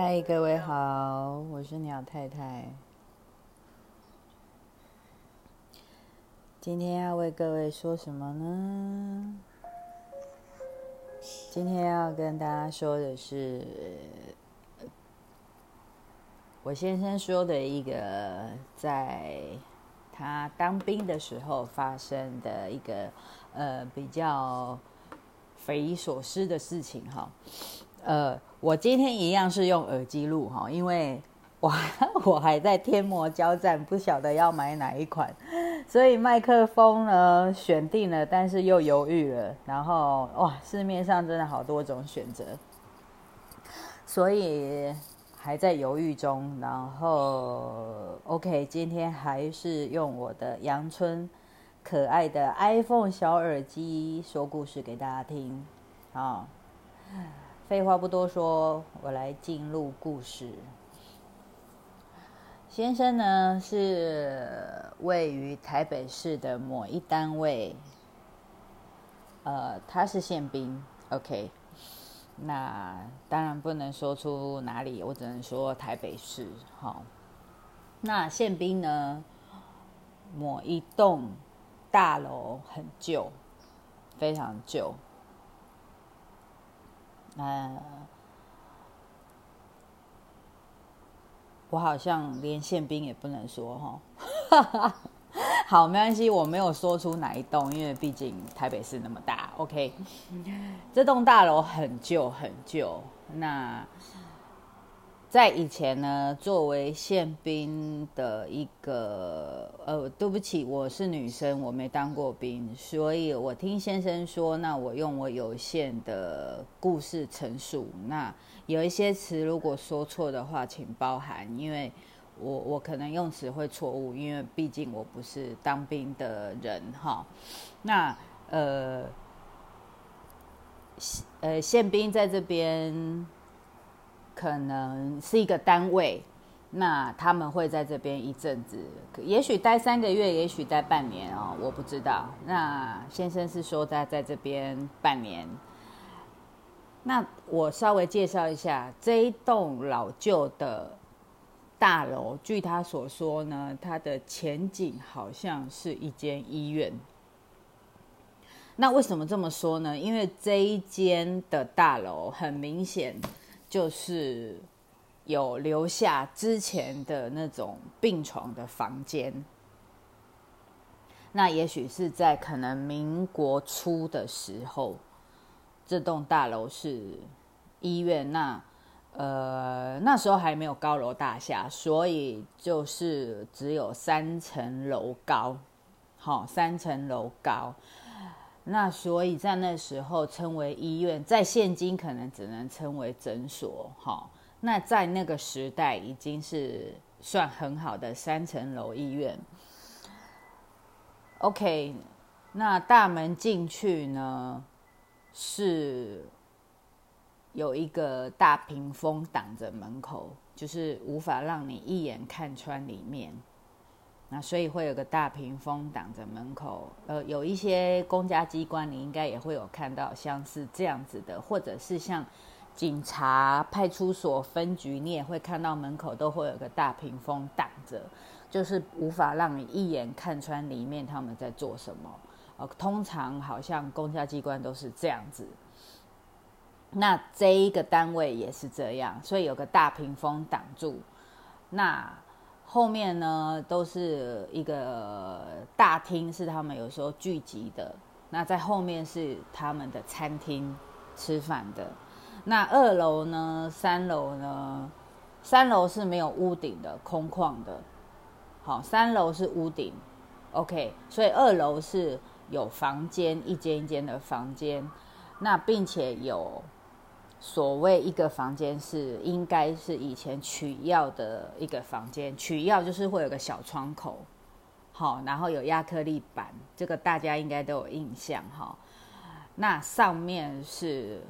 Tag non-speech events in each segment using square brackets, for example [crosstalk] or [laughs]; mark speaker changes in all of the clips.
Speaker 1: 嗨，各位好，我是鸟太太。今天要为各位说什么呢？今天要跟大家说的是，我先生说的一个在他当兵的时候发生的一个呃比较匪夷所思的事情哈。呃，我今天一样是用耳机录哈，因为我 [laughs] 我还在天魔交战，不晓得要买哪一款，[laughs] 所以麦克风呢选定了，但是又犹豫了。然后哇，市面上真的好多种选择，所以还在犹豫中。然后 OK，今天还是用我的阳春可爱的 iPhone 小耳机说故事给大家听啊。废话不多说，我来进入故事。先生呢是位于台北市的某一单位，呃，他是宪兵，OK。那当然不能说出哪里，我只能说台北市。好，那宪兵呢，某一栋大楼很旧，非常旧。呃，我好像连宪兵也不能说哈，[laughs] 好，没关系，我没有说出哪一栋，因为毕竟台北市那么大。OK，这栋大楼很旧很旧，那。在以前呢，作为宪兵的一个呃，对不起，我是女生，我没当过兵，所以我听先生说，那我用我有限的故事陈述，那有一些词如果说错的话，请包涵，因为我我可能用词会错误，因为毕竟我不是当兵的人哈。那呃，呃，宪兵在这边。可能是一个单位，那他们会在这边一阵子，也许待三个月，也许待半年哦，我不知道。那先生是说在在这边半年。那我稍微介绍一下这一栋老旧的大楼，据他所说呢，它的前景好像是一间医院。那为什么这么说呢？因为这一间的大楼很明显。就是有留下之前的那种病床的房间，那也许是在可能民国初的时候，这栋大楼是医院，那呃那时候还没有高楼大厦，所以就是只有三层楼高，好三层楼高。那所以在那时候称为医院，在现今可能只能称为诊所，哈。那在那个时代已经是算很好的三层楼医院。OK，那大门进去呢，是有一个大屏风挡着门口，就是无法让你一眼看穿里面。那所以会有个大屏风挡着门口，呃，有一些公家机关你应该也会有看到像是这样子的，或者是像警察派出所分局，你也会看到门口都会有个大屏风挡着，就是无法让你一眼看穿里面他们在做什么。呃，通常好像公家机关都是这样子，那这一个单位也是这样，所以有个大屏风挡住，那。后面呢都是一个大厅，是他们有时候聚集的。那在后面是他们的餐厅，吃饭的。那二楼呢、三楼呢？三楼是没有屋顶的，空旷的。好，三楼是屋顶。OK，所以二楼是有房间，一间一间的房间。那并且有。所谓一个房间是应该是以前取药的一个房间，取药就是会有个小窗口，好，然后有亚克力板，这个大家应该都有印象哈。那上面是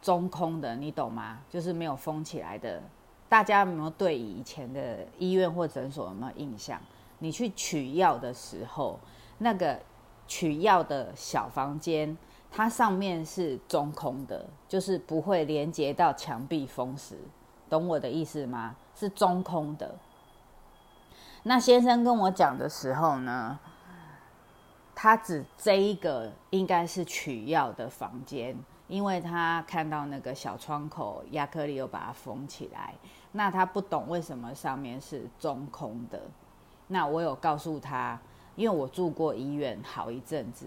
Speaker 1: 中空的，你懂吗？就是没有封起来的。大家有没有对以前的医院或诊所有没有印象？你去取药的时候，那个取药的小房间。它上面是中空的，就是不会连接到墙壁封死，懂我的意思吗？是中空的。那先生跟我讲的时候呢，他指这一个应该是取药的房间，因为他看到那个小窗口亚克力又把它封起来。那他不懂为什么上面是中空的。那我有告诉他，因为我住过医院好一阵子，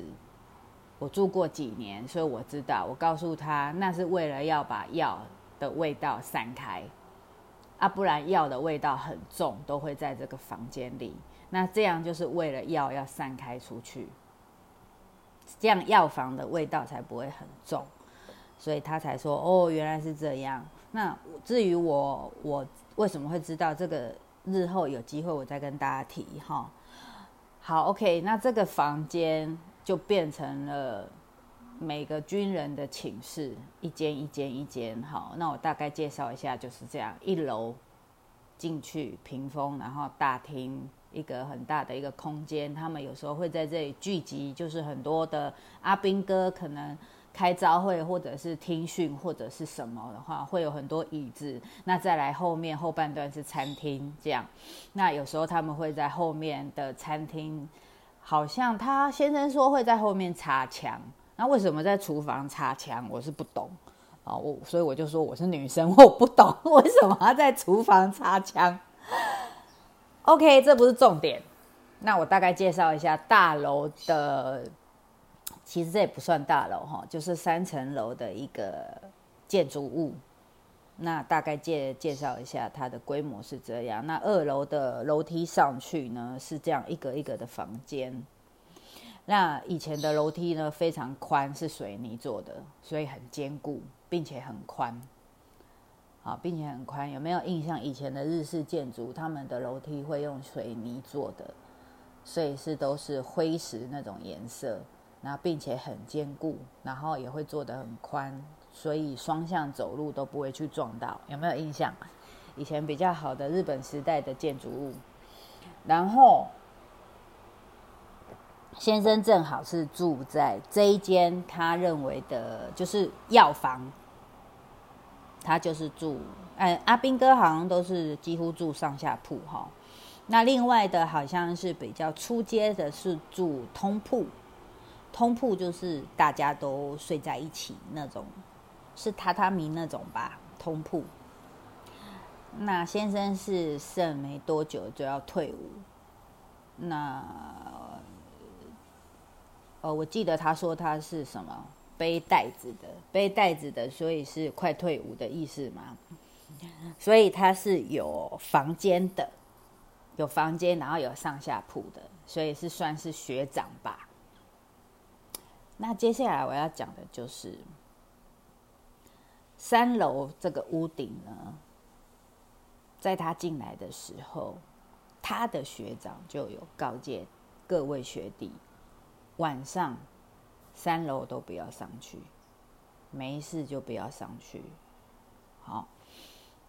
Speaker 1: 我住过几年，所以我知道。我告诉他，那是为了要把药的味道散开。啊，不然药的味道很重，都会在这个房间里。那这样就是为了药要散开出去，这样药房的味道才不会很重。所以他才说：“哦，原来是这样。”那至于我，我为什么会知道这个？日后有机会我再跟大家提哈。好，OK，那这个房间就变成了每个军人的寝室，一间一间一间。好，那我大概介绍一下，就是这样：一楼进去屏风，然后大厅一个很大的一个空间，他们有时候会在这里聚集，就是很多的阿兵哥可能。开招会或者是听训或者是什么的话，会有很多椅子。那再来后面后半段是餐厅，这样。那有时候他们会在后面的餐厅，好像他先生说会在后面擦枪。那为什么在厨房擦枪？我是不懂啊。我所以我就说我是女生，我不懂为什么要在厨房擦枪。OK，这不是重点。那我大概介绍一下大楼的。其实这也不算大楼哈，就是三层楼的一个建筑物。那大概介介绍一下它的规模是这样。那二楼的楼梯上去呢是这样一个一个的房间。那以前的楼梯呢非常宽，是水泥做的，所以很坚固，并且很宽。好，并且很宽。有没有印象？以前的日式建筑，他们的楼梯会用水泥做的，所以是都是灰石那种颜色。那并且很坚固，然后也会做得很宽，所以双向走路都不会去撞到。有没有印象？以前比较好的日本时代的建筑物。然后先生正好是住在这一间，他认为的就是药房。他就是住，哎，阿兵哥好像都是几乎住上下铺哈。那另外的好像是比较出街的，是住通铺。通铺就是大家都睡在一起那种，是榻榻米那种吧？通铺。那先生是剩没多久就要退伍，那呃，我记得他说他是什么背袋子的，背袋子的，所以是快退伍的意思嘛？所以他是有房间的，有房间，然后有上下铺的，所以是算是学长吧。那接下来我要讲的就是三楼这个屋顶呢，在他进来的时候，他的学长就有告诫各位学弟，晚上三楼都不要上去，没事就不要上去。好，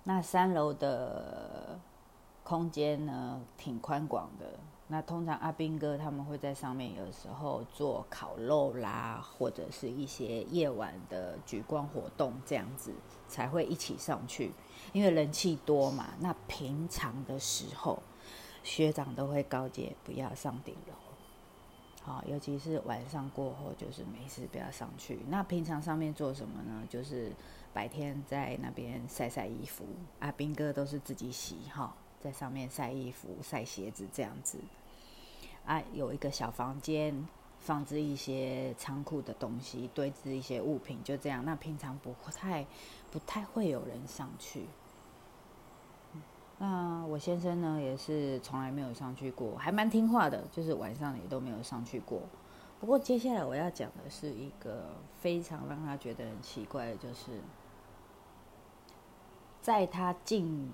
Speaker 1: 那三楼的空间呢，挺宽广的。那通常阿兵哥他们会在上面，有时候做烤肉啦，或者是一些夜晚的举光活动这样子，才会一起上去。因为人气多嘛。那平常的时候，学长都会告诫不要上顶楼，好，尤其是晚上过后，就是没事不要上去。那平常上面做什么呢？就是白天在那边晒晒衣服，阿兵哥都是自己洗哈，在上面晒衣服、晒鞋子这样子。啊，有一个小房间，放置一些仓库的东西，堆置一些物品，就这样。那平常不太、不太会有人上去。那我先生呢，也是从来没有上去过，还蛮听话的，就是晚上也都没有上去过。不过接下来我要讲的是一个非常让他觉得很奇怪的，就是在他进。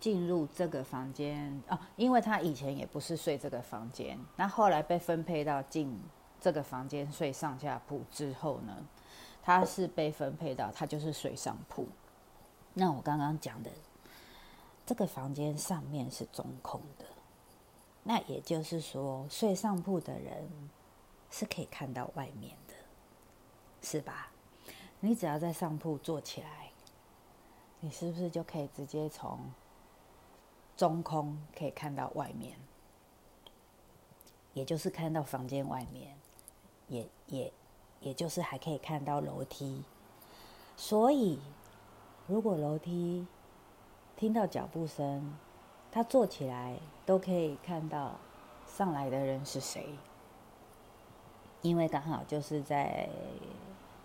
Speaker 1: 进入这个房间哦，因为他以前也不是睡这个房间，那后来被分配到进这个房间睡上下铺之后呢，他是被分配到他就是睡上铺。那我刚刚讲的这个房间上面是中空的，那也就是说睡上铺的人是可以看到外面的，是吧？你只要在上铺坐起来。你是不是就可以直接从中空可以看到外面？也就是看到房间外面，也也也就是还可以看到楼梯。所以，如果楼梯听到脚步声，他坐起来都可以看到上来的人是谁，因为刚好就是在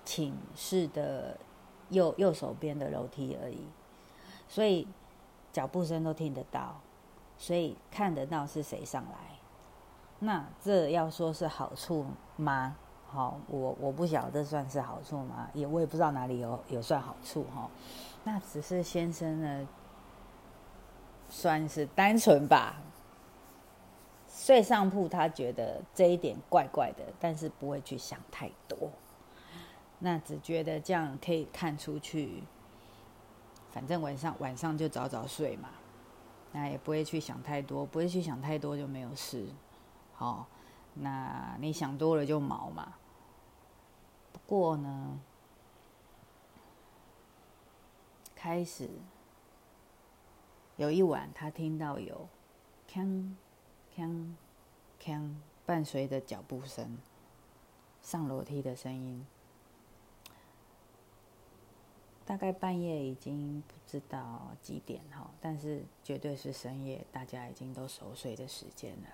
Speaker 1: 寝室的右右手边的楼梯而已，所以脚步声都听得到，所以看得到是谁上来。那这要说是好处吗？好，我我不晓得算是好处吗？也我也不知道哪里有有算好处哈。那只是先生呢，算是单纯吧。睡上铺，他觉得这一点怪怪的，但是不会去想太多。那只觉得这样可以看出去，反正晚上晚上就早早睡嘛，那也不会去想太多，不会去想太多就没有事。好，那你想多了就毛嘛。不过呢，开始有一晚，他听到有锵锵锵伴随着脚步声，上楼梯的声音。大概半夜已经不知道几点哈，但是绝对是深夜，大家已经都熟睡的时间了。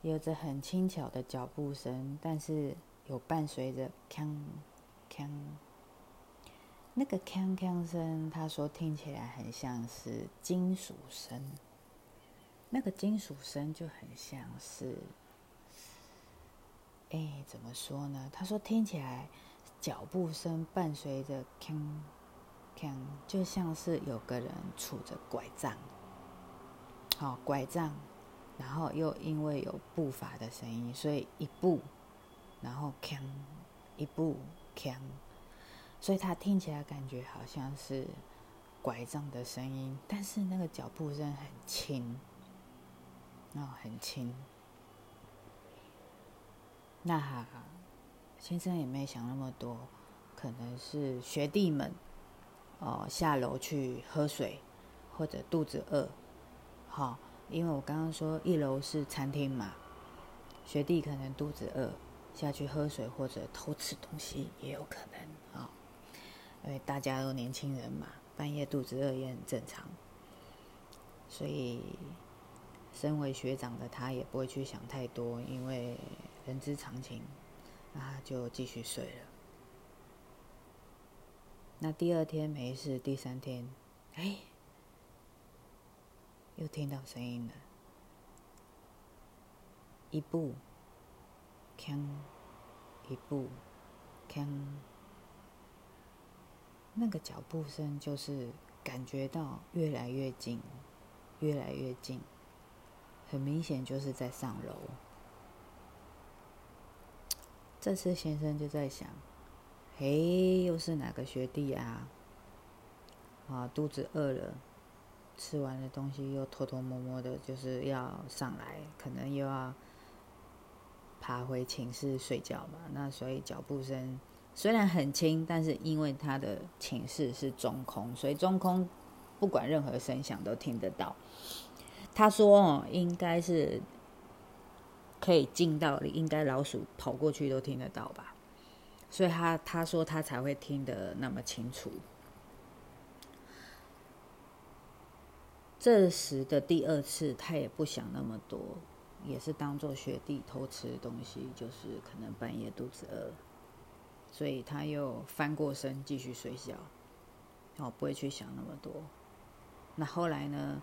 Speaker 1: 有着很轻巧的脚步声，但是有伴随着锵锵。那个锵锵声，他说听起来很像是金属声。那个金属声就很像是，哎，怎么说呢？他说听起来脚步声伴随着，就像是有个人杵着拐杖，好拐杖。然后又因为有步伐的声音，所以一步，然后，一步，所以他听起来感觉好像是拐杖的声音，但是那个脚步声很轻，哦，很轻。那先生也没想那么多，可能是学弟们哦下楼去喝水，或者肚子饿，好。因为我刚刚说一楼是餐厅嘛，学弟可能肚子饿，下去喝水或者偷吃东西也有可能啊。因为大家都年轻人嘛，半夜肚子饿也很正常。所以，身为学长的他也不会去想太多，因为人之常情，那就继续睡了。那第二天没事，第三天，哎。又听到声音了，一步，锵，一步，锵，那个脚步声就是感觉到越来越近，越来越近，很明显就是在上楼。这次先生就在想，嘿，又是哪个学弟啊？啊，肚子饿了。吃完的东西又偷偷摸摸的，就是要上来，可能又要爬回寝室睡觉嘛。那所以脚步声虽然很轻，但是因为他的寝室是中空，所以中空不管任何声响都听得到。他说：“，应该是可以进到，应该老鼠跑过去都听得到吧。”所以他他说他才会听得那么清楚。这时的第二次，他也不想那么多，也是当做学弟偷吃东西，就是可能半夜肚子饿，所以他又翻过身继续睡觉，然后，不会去想那么多。那后来呢，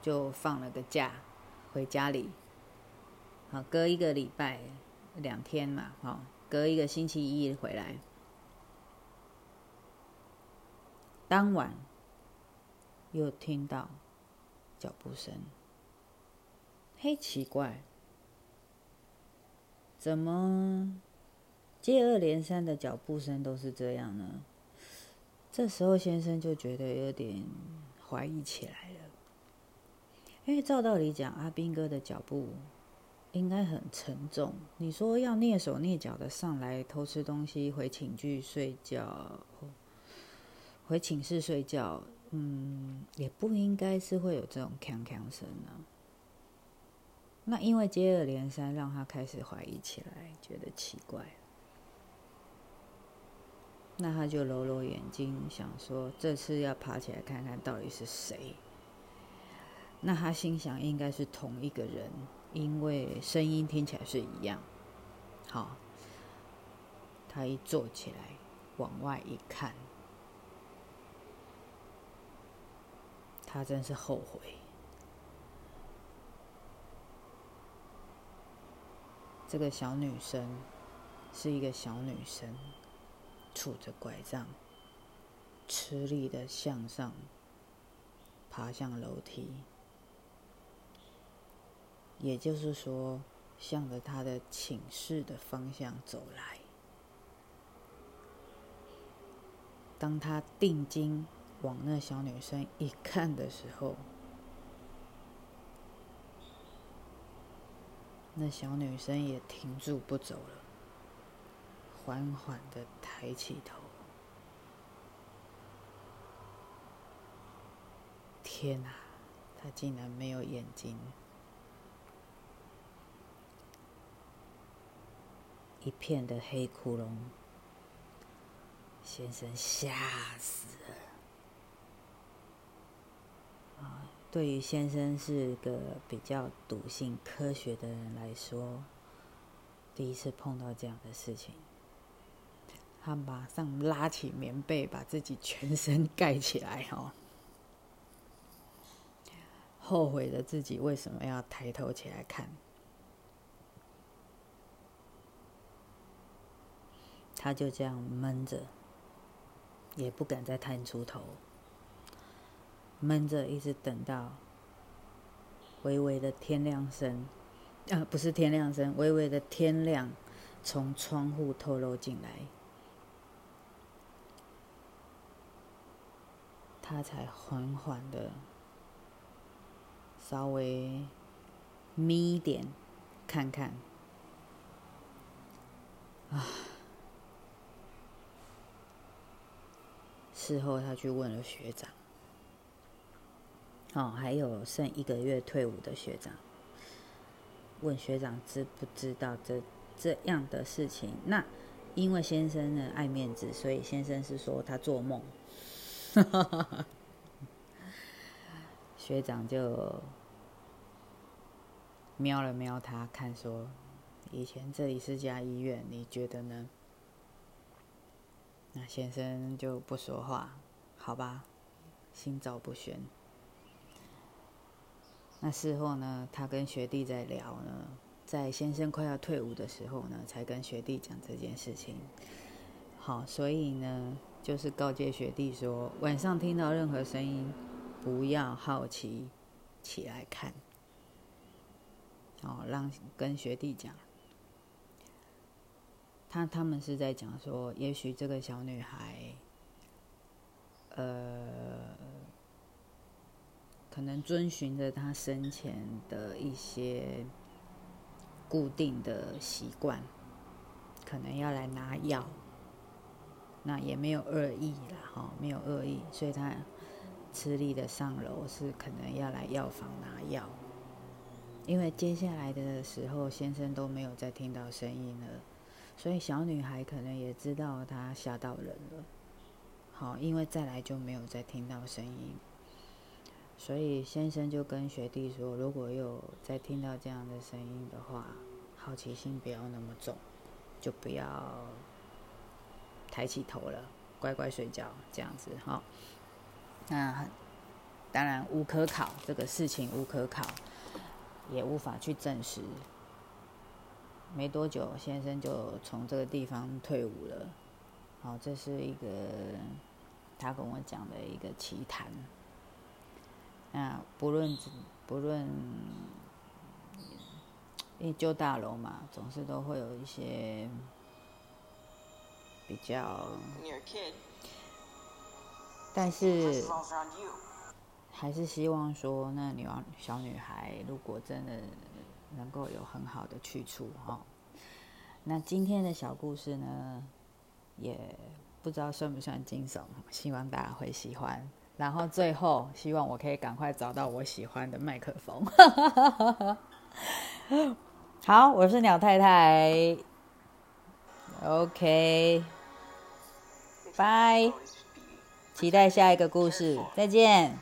Speaker 1: 就放了个假，回家里，好，隔一个礼拜两天嘛，好，隔一个星期一回来，当晚。又听到脚步声，嘿，奇怪，怎么接二连三的脚步声都是这样呢？这时候先生就觉得有点怀疑起来了，因为照道理讲，阿斌哥的脚步应该很沉重，你说要蹑手蹑脚的上来偷吃东西，回寝具睡觉。回寝室睡觉，嗯，也不应该是会有这种锵锵声啊。那因为接二连三，让他开始怀疑起来，觉得奇怪。那他就揉揉眼睛，想说这次要爬起来看看到底是谁。那他心想应该是同一个人，因为声音听起来是一样。好，他一坐起来，往外一看，他真是后悔。这个小女生是一个小女生，拄着拐杖，吃力的向上爬向楼梯，也就是说，向着她的寝室的方向走来。当他定睛往那小女生一看的时候，那小女生也停住不走了，缓缓的抬起头。天哪，她竟然没有眼睛！一片的黑窟窿，先生吓死了。啊！对于先生是个比较笃信科学的人来说，第一次碰到这样的事情，他马上拉起棉被，把自己全身盖起来，哦，后悔了自己为什么要抬头起来看。他就这样闷着，也不敢再探出头。闷着，一直等到微微的天亮声，啊，不是天亮声，微微的天亮从窗户透露进来，他才缓缓的稍微眯一点看看，啊，事后他去问了学长。哦，还有剩一个月退伍的学长，问学长知不知道这这样的事情？那因为先生呢爱面子，所以先生是说他做梦。[laughs] 学长就瞄了瞄他，看说以前这里是家医院，你觉得呢？那先生就不说话，好吧，心照不宣。那事后呢，他跟学弟在聊呢，在先生快要退伍的时候呢，才跟学弟讲这件事情。好，所以呢，就是告诫学弟说，晚上听到任何声音，不要好奇起来看。哦，让跟学弟讲，他他们是在讲说，也许这个小女孩，呃。可能遵循着他生前的一些固定的习惯，可能要来拿药，那也没有恶意啦，哈，没有恶意，所以他吃力的上楼是可能要来药房拿药，因为接下来的时候先生都没有再听到声音了，所以小女孩可能也知道她吓到人了，好，因为再来就没有再听到声音。所以先生就跟学弟说：“如果有再听到这样的声音的话，好奇心不要那么重，就不要抬起头了，乖乖睡觉这样子哈。那当然无可考，这个事情无可考，也无法去证实。没多久，先生就从这个地方退伍了。好，这是一个他跟我讲的一个奇谈。”那不论不论，因为旧大楼嘛，总是都会有一些比较，但是还是希望说，那女儿小女孩如果真的能够有很好的去处哈，那今天的小故事呢，也。不知道算不算惊悚，希望大家会喜欢。然后最后，希望我可以赶快找到我喜欢的麦克风。[laughs] 好，我是鸟太太。OK，拜，期待下一个故事，再见。